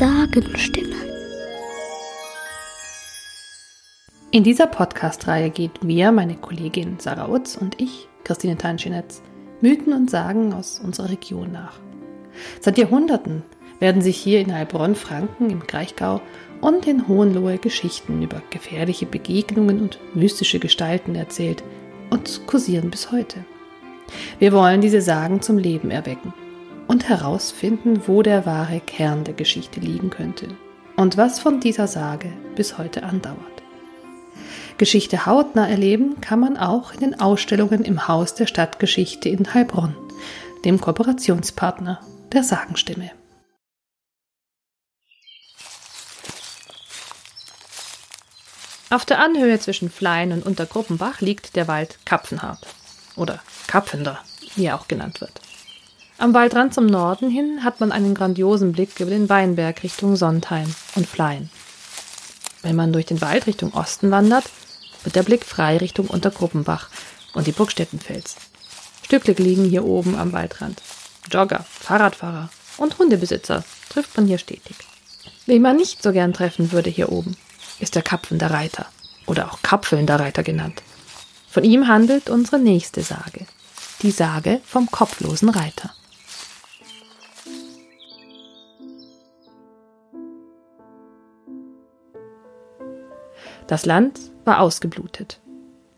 Sagenstimme. In dieser Podcast-Reihe geht wir, meine Kollegin Sarah Utz und ich, Christine Tanschinetz, Mythen und Sagen aus unserer Region nach. Seit Jahrhunderten werden sich hier in Heilbronn-Franken im Kraichgau und in Hohenlohe Geschichten über gefährliche Begegnungen und mystische Gestalten erzählt und kursieren bis heute. Wir wollen diese Sagen zum Leben erwecken und herausfinden, wo der wahre Kern der Geschichte liegen könnte und was von dieser Sage bis heute andauert. Geschichte hautnah erleben kann man auch in den Ausstellungen im Haus der Stadtgeschichte in Heilbronn, dem Kooperationspartner der Sagenstimme. Auf der Anhöhe zwischen Flein und Untergruppenbach liegt der Wald Kapfenhardt oder Kapfender, wie er auch genannt wird. Am Waldrand zum Norden hin hat man einen grandiosen Blick über den Weinberg Richtung Sontheim und Flein. Wenn man durch den Wald Richtung Osten wandert, wird der Blick frei Richtung Untergruppenbach und die Burgstettenfels. Stücklich liegen hier oben am Waldrand. Jogger, Fahrradfahrer und Hundebesitzer trifft man hier stetig. Wen man nicht so gern treffen würde hier oben, ist der Kapfender Reiter oder auch Kapfelnder Reiter genannt. Von ihm handelt unsere nächste Sage, die Sage vom kopflosen Reiter. Das Land war ausgeblutet.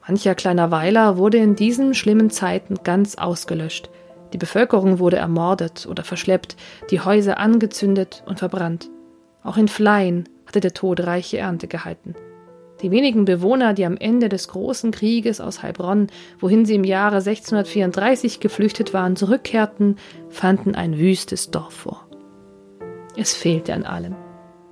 Mancher kleiner Weiler wurde in diesen schlimmen Zeiten ganz ausgelöscht. Die Bevölkerung wurde ermordet oder verschleppt, die Häuser angezündet und verbrannt. Auch in Fleien hatte der Tod reiche Ernte gehalten. Die wenigen Bewohner, die am Ende des großen Krieges aus Heilbronn, wohin sie im Jahre 1634 geflüchtet waren, zurückkehrten, fanden ein wüstes Dorf vor. Es fehlte an allem.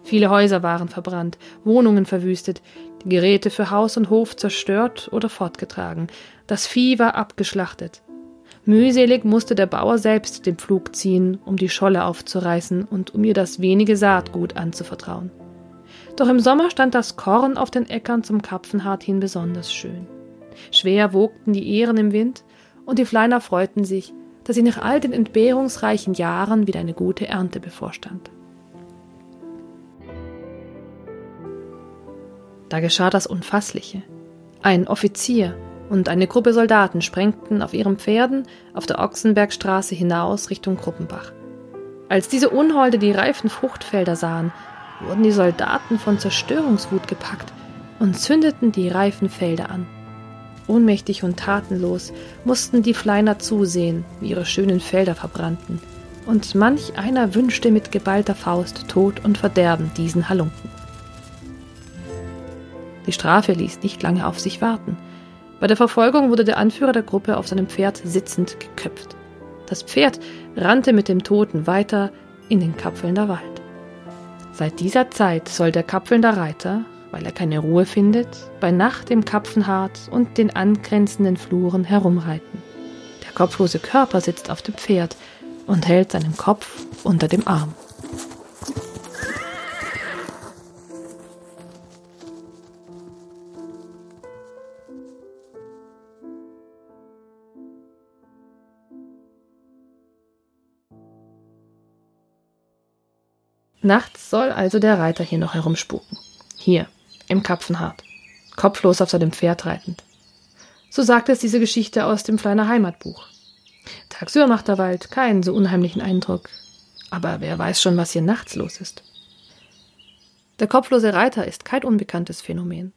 Viele Häuser waren verbrannt, Wohnungen verwüstet, die Geräte für Haus und Hof zerstört oder fortgetragen, das Vieh war abgeschlachtet. Mühselig musste der Bauer selbst den Pflug ziehen, um die Scholle aufzureißen und um ihr das wenige Saatgut anzuvertrauen. Doch im Sommer stand das Korn auf den Äckern zum Kapfenhart hin besonders schön. Schwer wogten die Ähren im Wind, und die Fleiner freuten sich, dass sie nach all den entbehrungsreichen Jahren wieder eine gute Ernte bevorstand. Da geschah das Unfassliche. Ein Offizier und eine Gruppe Soldaten sprengten auf ihren Pferden auf der Ochsenbergstraße hinaus Richtung Gruppenbach. Als diese Unholde die reifen Fruchtfelder sahen, wurden die Soldaten von Zerstörungswut gepackt und zündeten die reifen Felder an. Ohnmächtig und tatenlos mussten die Fleiner zusehen, wie ihre schönen Felder verbrannten, und manch einer wünschte mit geballter Faust Tod und Verderben diesen Halunken. Die Strafe ließ nicht lange auf sich warten. Bei der Verfolgung wurde der Anführer der Gruppe auf seinem Pferd sitzend geköpft. Das Pferd rannte mit dem Toten weiter in den Kapfelnder Wald. Seit dieser Zeit soll der kapfelnder Reiter, weil er keine Ruhe findet, bei Nacht im Kapfenhart und den angrenzenden Fluren herumreiten. Der kopflose Körper sitzt auf dem Pferd und hält seinen Kopf unter dem Arm. Nachts soll also der Reiter hier noch herumspuken. Hier, im Kapfenhart. Kopflos auf seinem Pferd reitend. So sagt es diese Geschichte aus dem Fleiner Heimatbuch. Tagsüber macht der Wald keinen so unheimlichen Eindruck. Aber wer weiß schon, was hier nachts los ist. Der kopflose Reiter ist kein unbekanntes Phänomen.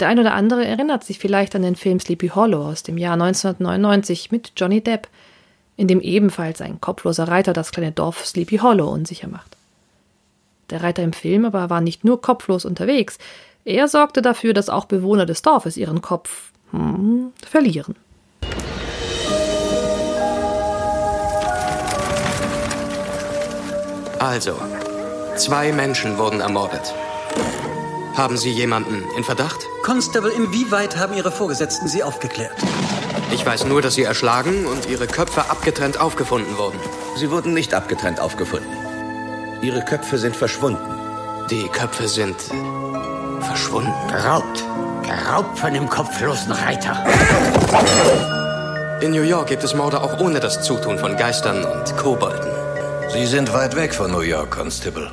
Der ein oder andere erinnert sich vielleicht an den Film Sleepy Hollow aus dem Jahr 1999 mit Johnny Depp, in dem ebenfalls ein kopfloser Reiter das kleine Dorf Sleepy Hollow unsicher macht. Der Reiter im Film aber war nicht nur kopflos unterwegs, er sorgte dafür, dass auch Bewohner des Dorfes ihren Kopf hm, verlieren. Also, zwei Menschen wurden ermordet. Haben Sie jemanden in Verdacht? Constable, inwieweit haben Ihre Vorgesetzten Sie aufgeklärt? Ich weiß nur, dass sie erschlagen und ihre Köpfe abgetrennt aufgefunden wurden. Sie wurden nicht abgetrennt aufgefunden. Ihre Köpfe sind verschwunden. Die Köpfe sind verschwunden. Geraubt. Geraubt von dem kopflosen Reiter. In New York gibt es Morde auch ohne das Zutun von Geistern und Kobolden. Sie sind weit weg von New York, Constable.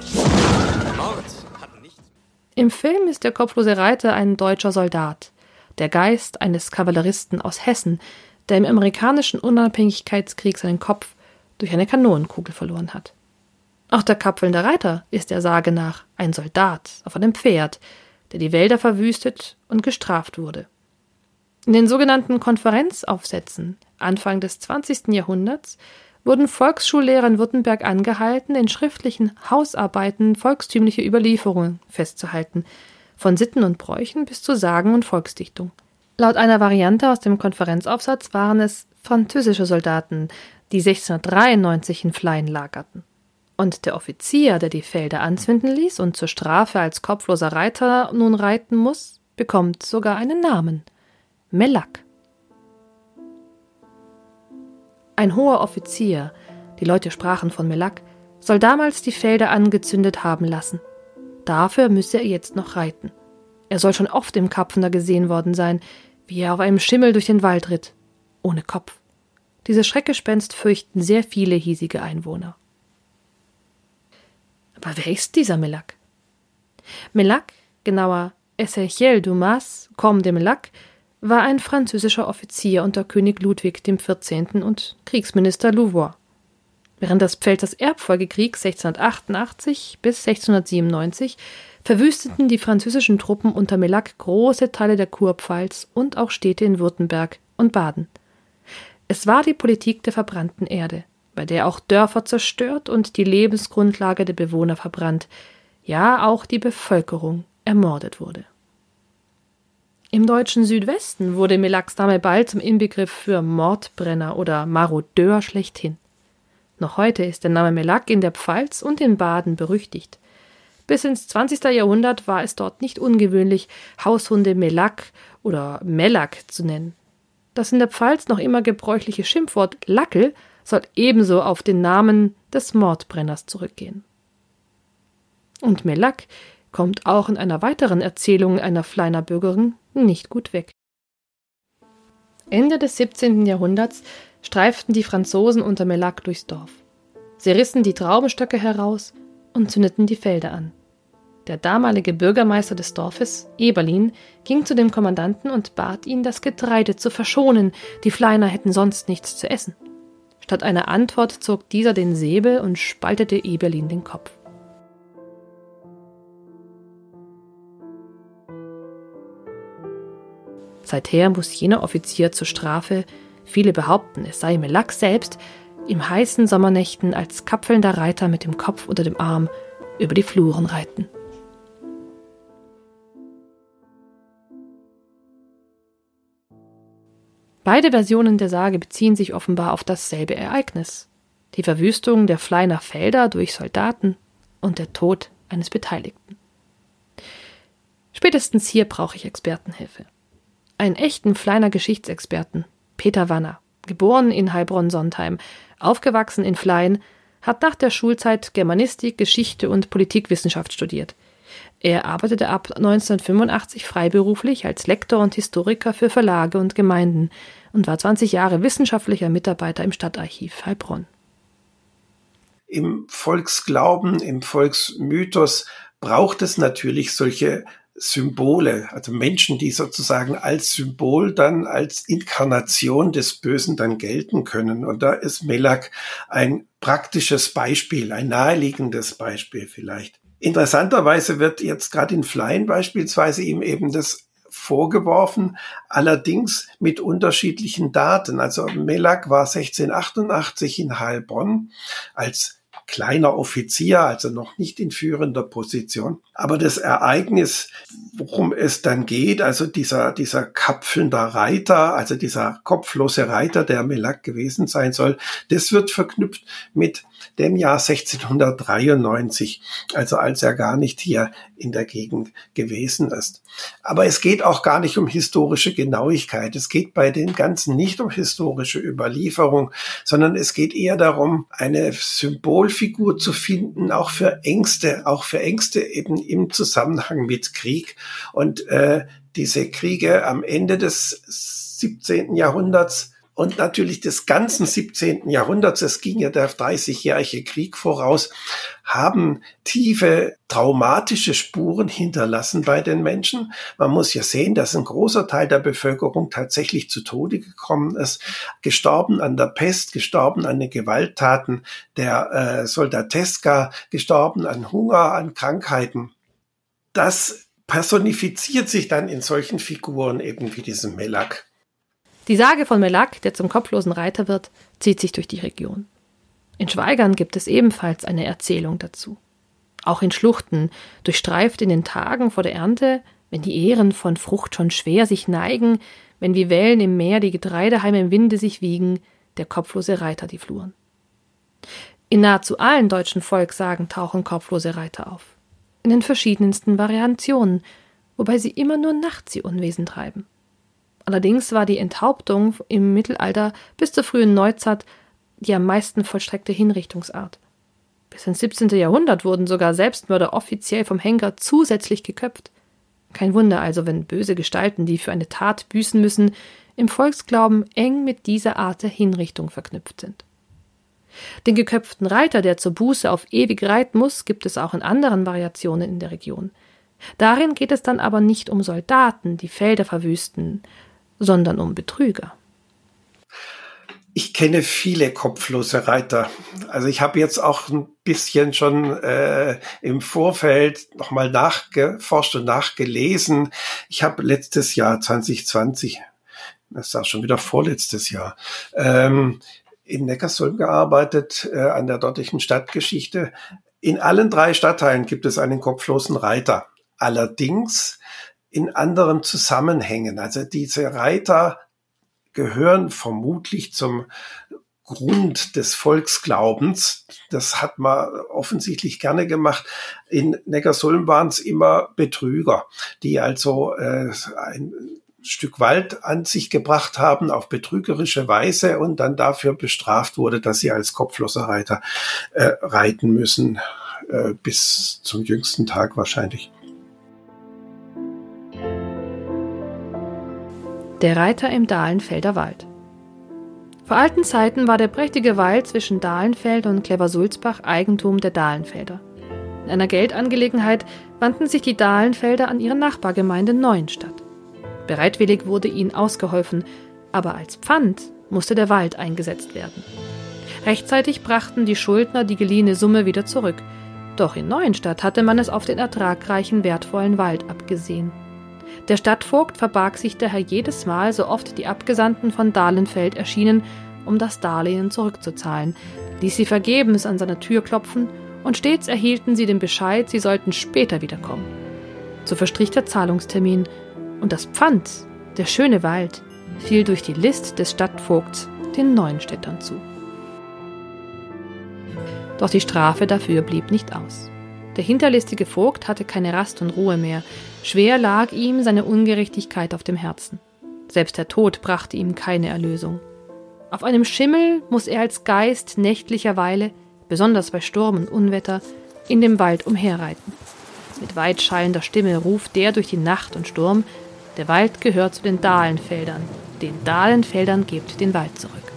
Im Film ist der kopflose Reiter ein deutscher Soldat, der Geist eines Kavalleristen aus Hessen, der im amerikanischen Unabhängigkeitskrieg seinen Kopf durch eine Kanonenkugel verloren hat. Auch der kapfelnde Reiter ist der Sage nach ein Soldat auf einem Pferd, der die Wälder verwüstet und gestraft wurde. In den sogenannten Konferenzaufsätzen Anfang des 20. Jahrhunderts wurden Volksschullehrer in Württemberg angehalten, in schriftlichen Hausarbeiten volkstümliche Überlieferungen festzuhalten, von Sitten und Bräuchen bis zu Sagen und Volksdichtung. Laut einer Variante aus dem Konferenzaufsatz waren es französische Soldaten, die 1693 in Fleien lagerten. Und der Offizier, der die Felder anzünden ließ und zur Strafe als kopfloser Reiter nun reiten muss, bekommt sogar einen Namen Mellack. Ein hoher Offizier, die Leute sprachen von Mellack, soll damals die Felder angezündet haben lassen. Dafür müsse er jetzt noch reiten. Er soll schon oft im Kapfener gesehen worden sein, wie er auf einem Schimmel durch den Wald ritt, ohne Kopf. Dieses Schreckgespenst fürchten sehr viele hiesige Einwohner. Aber wer ist dieser Mellack? Mellack, genauer Ezechiel Dumas, Comte de Mellack, war ein französischer Offizier unter König Ludwig XIV. und Kriegsminister Louvois. Während des Pfälzers Erbfolgekriegs 1688 bis 1697 verwüsteten die französischen Truppen unter Mellack große Teile der Kurpfalz und auch Städte in Württemberg und Baden. Es war die Politik der verbrannten Erde, bei der auch Dörfer zerstört und die Lebensgrundlage der Bewohner verbrannt, ja auch die Bevölkerung ermordet wurde. Im deutschen Südwesten wurde Melaks Name bald zum Inbegriff für Mordbrenner oder Marodeur schlechthin. Noch heute ist der Name Melak in der Pfalz und in Baden berüchtigt. Bis ins 20. Jahrhundert war es dort nicht ungewöhnlich, Haushunde Melak oder Melak zu nennen. Das in der Pfalz noch immer gebräuchliche Schimpfwort Lackel soll ebenso auf den Namen des Mordbrenners zurückgehen. Und Melak kommt auch in einer weiteren Erzählung einer Fleiner Bürgerin nicht gut weg. Ende des 17. Jahrhunderts streiften die Franzosen unter Melac durchs Dorf. Sie rissen die Traubenstöcke heraus und zündeten die Felder an. Der damalige Bürgermeister des Dorfes, Eberlin, ging zu dem Kommandanten und bat ihn, das Getreide zu verschonen, die Fleiner hätten sonst nichts zu essen. Statt einer Antwort zog dieser den Säbel und spaltete Eberlin den Kopf. Seither muss jener Offizier zur Strafe, viele behaupten, es sei Melack selbst, im heißen Sommernächten als kapfelnder Reiter mit dem Kopf unter dem Arm über die Fluren reiten. Beide Versionen der Sage beziehen sich offenbar auf dasselbe Ereignis. Die Verwüstung der Fleiner Felder durch Soldaten und der Tod eines Beteiligten. Spätestens hier brauche ich Expertenhilfe einen echten Fleiner Geschichtsexperten, Peter Wanner, geboren in Heilbronn-Sontheim, aufgewachsen in Flein, hat nach der Schulzeit Germanistik, Geschichte und Politikwissenschaft studiert. Er arbeitete ab 1985 freiberuflich als Lektor und Historiker für Verlage und Gemeinden und war 20 Jahre wissenschaftlicher Mitarbeiter im Stadtarchiv Heilbronn. Im Volksglauben, im Volksmythos braucht es natürlich solche Symbole, also Menschen, die sozusagen als Symbol dann als Inkarnation des Bösen dann gelten können. Und da ist Melak ein praktisches Beispiel, ein naheliegendes Beispiel vielleicht. Interessanterweise wird jetzt gerade in Flein beispielsweise ihm eben das vorgeworfen, allerdings mit unterschiedlichen Daten. Also Melak war 1688 in Heilbronn als kleiner Offizier, also noch nicht in führender Position. Aber das Ereignis, worum es dann geht, also dieser, dieser kapfelnder Reiter, also dieser kopflose Reiter, der Melak gewesen sein soll, das wird verknüpft mit dem Jahr 1693, also als er gar nicht hier in der Gegend gewesen ist. Aber es geht auch gar nicht um historische Genauigkeit. Es geht bei den Ganzen nicht um historische Überlieferung, sondern es geht eher darum, eine Symbolfigur zu finden, auch für Ängste, auch für Ängste eben im Zusammenhang mit Krieg. Und äh, diese Kriege am Ende des 17. Jahrhunderts und natürlich des ganzen 17. Jahrhunderts, es ging ja der 30-jährige Krieg voraus, haben tiefe traumatische Spuren hinterlassen bei den Menschen. Man muss ja sehen, dass ein großer Teil der Bevölkerung tatsächlich zu Tode gekommen ist, gestorben an der Pest, gestorben an den Gewalttaten der äh, Soldateska, gestorben an Hunger, an Krankheiten. Das personifiziert sich dann in solchen Figuren eben wie diesem Melak. Die Sage von Melak, der zum kopflosen Reiter wird, zieht sich durch die Region. In Schweigern gibt es ebenfalls eine Erzählung dazu. Auch in Schluchten, durchstreift in den Tagen vor der Ernte, wenn die Ähren von Frucht schon schwer sich neigen, wenn wie Wellen im Meer die Getreideheime im Winde sich wiegen, der kopflose Reiter die Fluren. In nahezu allen deutschen Volkssagen tauchen kopflose Reiter auf. In den verschiedensten Variationen, wobei sie immer nur nachts ihr Unwesen treiben. Allerdings war die Enthauptung im Mittelalter bis zur frühen Neuzeit die am meisten vollstreckte Hinrichtungsart. Bis ins 17. Jahrhundert wurden sogar Selbstmörder offiziell vom Henker zusätzlich geköpft. Kein Wunder also, wenn böse Gestalten, die für eine Tat büßen müssen, im Volksglauben eng mit dieser Art der Hinrichtung verknüpft sind. Den geköpften Reiter, der zur Buße auf ewig reiten muss, gibt es auch in anderen Variationen in der Region. Darin geht es dann aber nicht um Soldaten, die Felder verwüsten, sondern um Betrüger. Ich kenne viele kopflose Reiter. Also ich habe jetzt auch ein bisschen schon äh, im Vorfeld nochmal nachgeforscht und nachgelesen. Ich habe letztes Jahr 2020, das ist auch schon wieder vorletztes Jahr, ähm, in Neckarsulm gearbeitet, äh, an der dortigen Stadtgeschichte. In allen drei Stadtteilen gibt es einen kopflosen Reiter. Allerdings in anderen Zusammenhängen. Also diese Reiter gehören vermutlich zum Grund des Volksglaubens. Das hat man offensichtlich gerne gemacht. In Neckarsulm waren es immer Betrüger, die also äh, ein Stück Wald an sich gebracht haben auf betrügerische Weise und dann dafür bestraft wurde, dass sie als kopfloser Reiter äh, reiten müssen, äh, bis zum jüngsten Tag wahrscheinlich. Der Reiter im Dahlenfelder Wald. Vor alten Zeiten war der prächtige Wald zwischen Dahlenfeld und Kleversulzbach Eigentum der Dahlenfelder. In einer Geldangelegenheit wandten sich die Dahlenfelder an ihre Nachbargemeinde Neuenstadt. Bereitwillig wurde ihnen ausgeholfen, aber als Pfand musste der Wald eingesetzt werden. Rechtzeitig brachten die Schuldner die geliehene Summe wieder zurück, doch in Neuenstadt hatte man es auf den ertragreichen, wertvollen Wald abgesehen. Der Stadtvogt verbarg sich daher jedes Mal, so oft die Abgesandten von Dahlenfeld erschienen, um das Darlehen zurückzuzahlen, ließ sie vergebens an seiner Tür klopfen, und stets erhielten sie den Bescheid, sie sollten später wiederkommen. So verstrich der Zahlungstermin, und das Pfand, der schöne Wald, fiel durch die List des Stadtvogts den Neuenstädtern zu. Doch die Strafe dafür blieb nicht aus. Der hinterlistige Vogt hatte keine Rast und Ruhe mehr. Schwer lag ihm seine Ungerechtigkeit auf dem Herzen. Selbst der Tod brachte ihm keine Erlösung. Auf einem Schimmel muss er als Geist nächtlicherweile, besonders bei Sturm und Unwetter, in dem Wald umherreiten. Mit weitschallender Stimme ruft der durch die Nacht und Sturm, der Wald gehört zu den Dahlenfeldern, den Dahlenfeldern gebt den Wald zurück.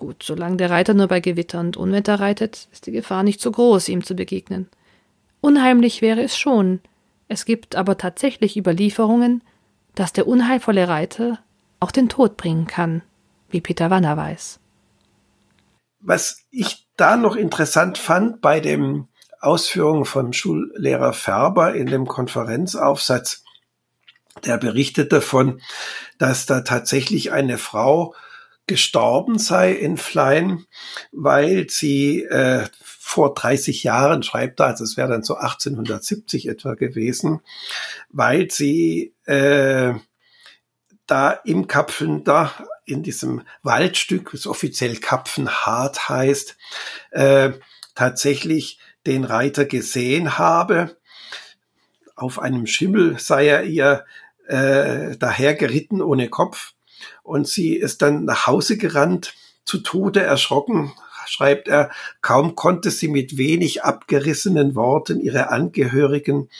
Gut, solange der Reiter nur bei Gewitter und Unwetter reitet, ist die Gefahr nicht so groß, ihm zu begegnen. Unheimlich wäre es schon. Es gibt aber tatsächlich Überlieferungen, dass der unheilvolle Reiter auch den Tod bringen kann, wie Peter Wanner weiß. Was ich da noch interessant fand bei dem Ausführungen von Schullehrer Färber in dem Konferenzaufsatz, der berichtet davon, dass da tatsächlich eine Frau gestorben sei in Flein, weil sie äh, vor 30 Jahren, schreibt er, also es wäre dann so 1870 etwa gewesen, weil sie äh, da im Kapfeln, da in diesem Waldstück, das offiziell Kapfenhart heißt, äh, tatsächlich den Reiter gesehen habe. Auf einem Schimmel sei er ihr äh, daher geritten ohne Kopf und sie ist dann nach Hause gerannt, zu Tode erschrocken, schreibt er, kaum konnte sie mit wenig abgerissenen Worten ihre Angehörigen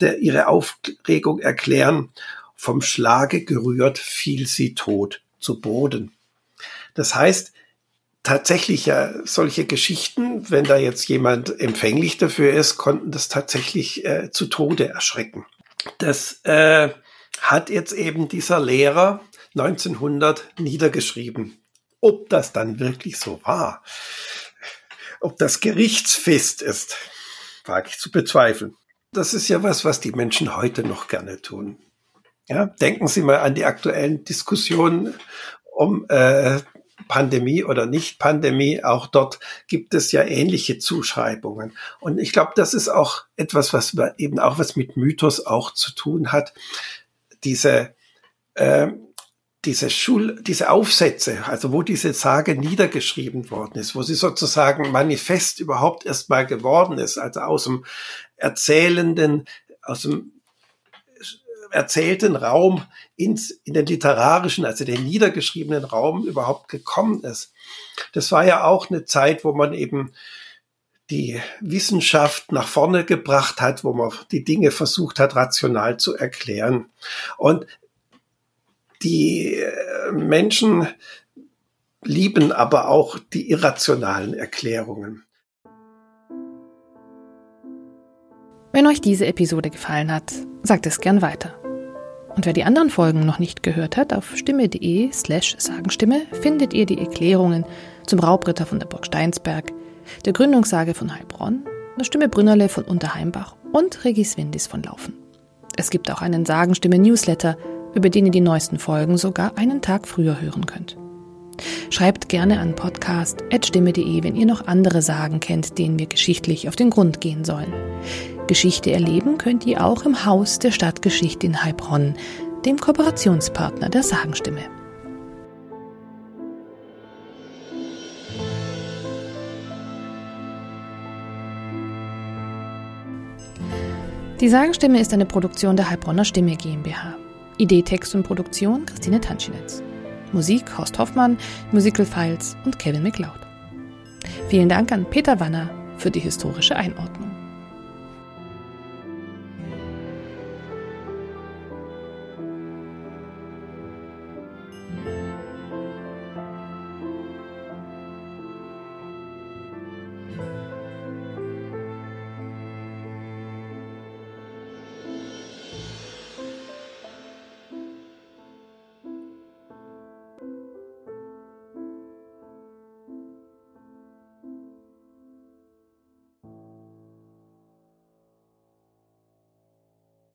der, ihre Aufregung erklären. Vom Schlage gerührt fiel sie tot zu Boden. Das heißt, tatsächlich ja solche Geschichten, wenn da jetzt jemand empfänglich dafür ist, konnten das tatsächlich äh, zu Tode erschrecken. Das äh, hat jetzt eben dieser Lehrer 1900 niedergeschrieben. Ob das dann wirklich so war, ob das gerichtsfest ist, wage ich zu bezweifeln. Das ist ja was, was die Menschen heute noch gerne tun. Ja, denken Sie mal an die aktuellen Diskussionen um äh, Pandemie oder nicht Pandemie. Auch dort gibt es ja ähnliche Zuschreibungen. Und ich glaube, das ist auch etwas, was eben auch was mit Mythos auch zu tun hat. Diese äh, diese Schul, diese Aufsätze, also wo diese Sage niedergeschrieben worden ist, wo sie sozusagen manifest überhaupt erstmal geworden ist, also aus dem erzählenden, aus dem erzählten Raum ins, in den literarischen, also den niedergeschriebenen Raum überhaupt gekommen ist. Das war ja auch eine Zeit, wo man eben die Wissenschaft nach vorne gebracht hat, wo man die Dinge versucht hat, rational zu erklären. Und die äh, Menschen lieben aber auch die irrationalen Erklärungen. Wenn euch diese Episode gefallen hat, sagt es gern weiter. Und wer die anderen Folgen noch nicht gehört hat, auf stimme.de slash Sagenstimme findet ihr die Erklärungen zum Raubritter von der Burg Steinsberg, der Gründungssage von Heilbronn, der Stimme Brünnerle von Unterheimbach und Regis Windis von Laufen. Es gibt auch einen Sagenstimme-Newsletter, über den ihr die neuesten Folgen sogar einen Tag früher hören könnt. Schreibt gerne an podcast.stimme.de, wenn ihr noch andere Sagen kennt, denen wir geschichtlich auf den Grund gehen sollen. Geschichte erleben könnt ihr auch im Haus der Stadtgeschichte in Heilbronn, dem Kooperationspartner der Sagenstimme. Die Sagenstimme ist eine Produktion der Heilbronner Stimme GmbH. Idee, Text und Produktion Christine Tanschinetz. Musik Horst Hoffmann, Musical Files und Kevin McLeod. Vielen Dank an Peter Wanner für die historische Einordnung.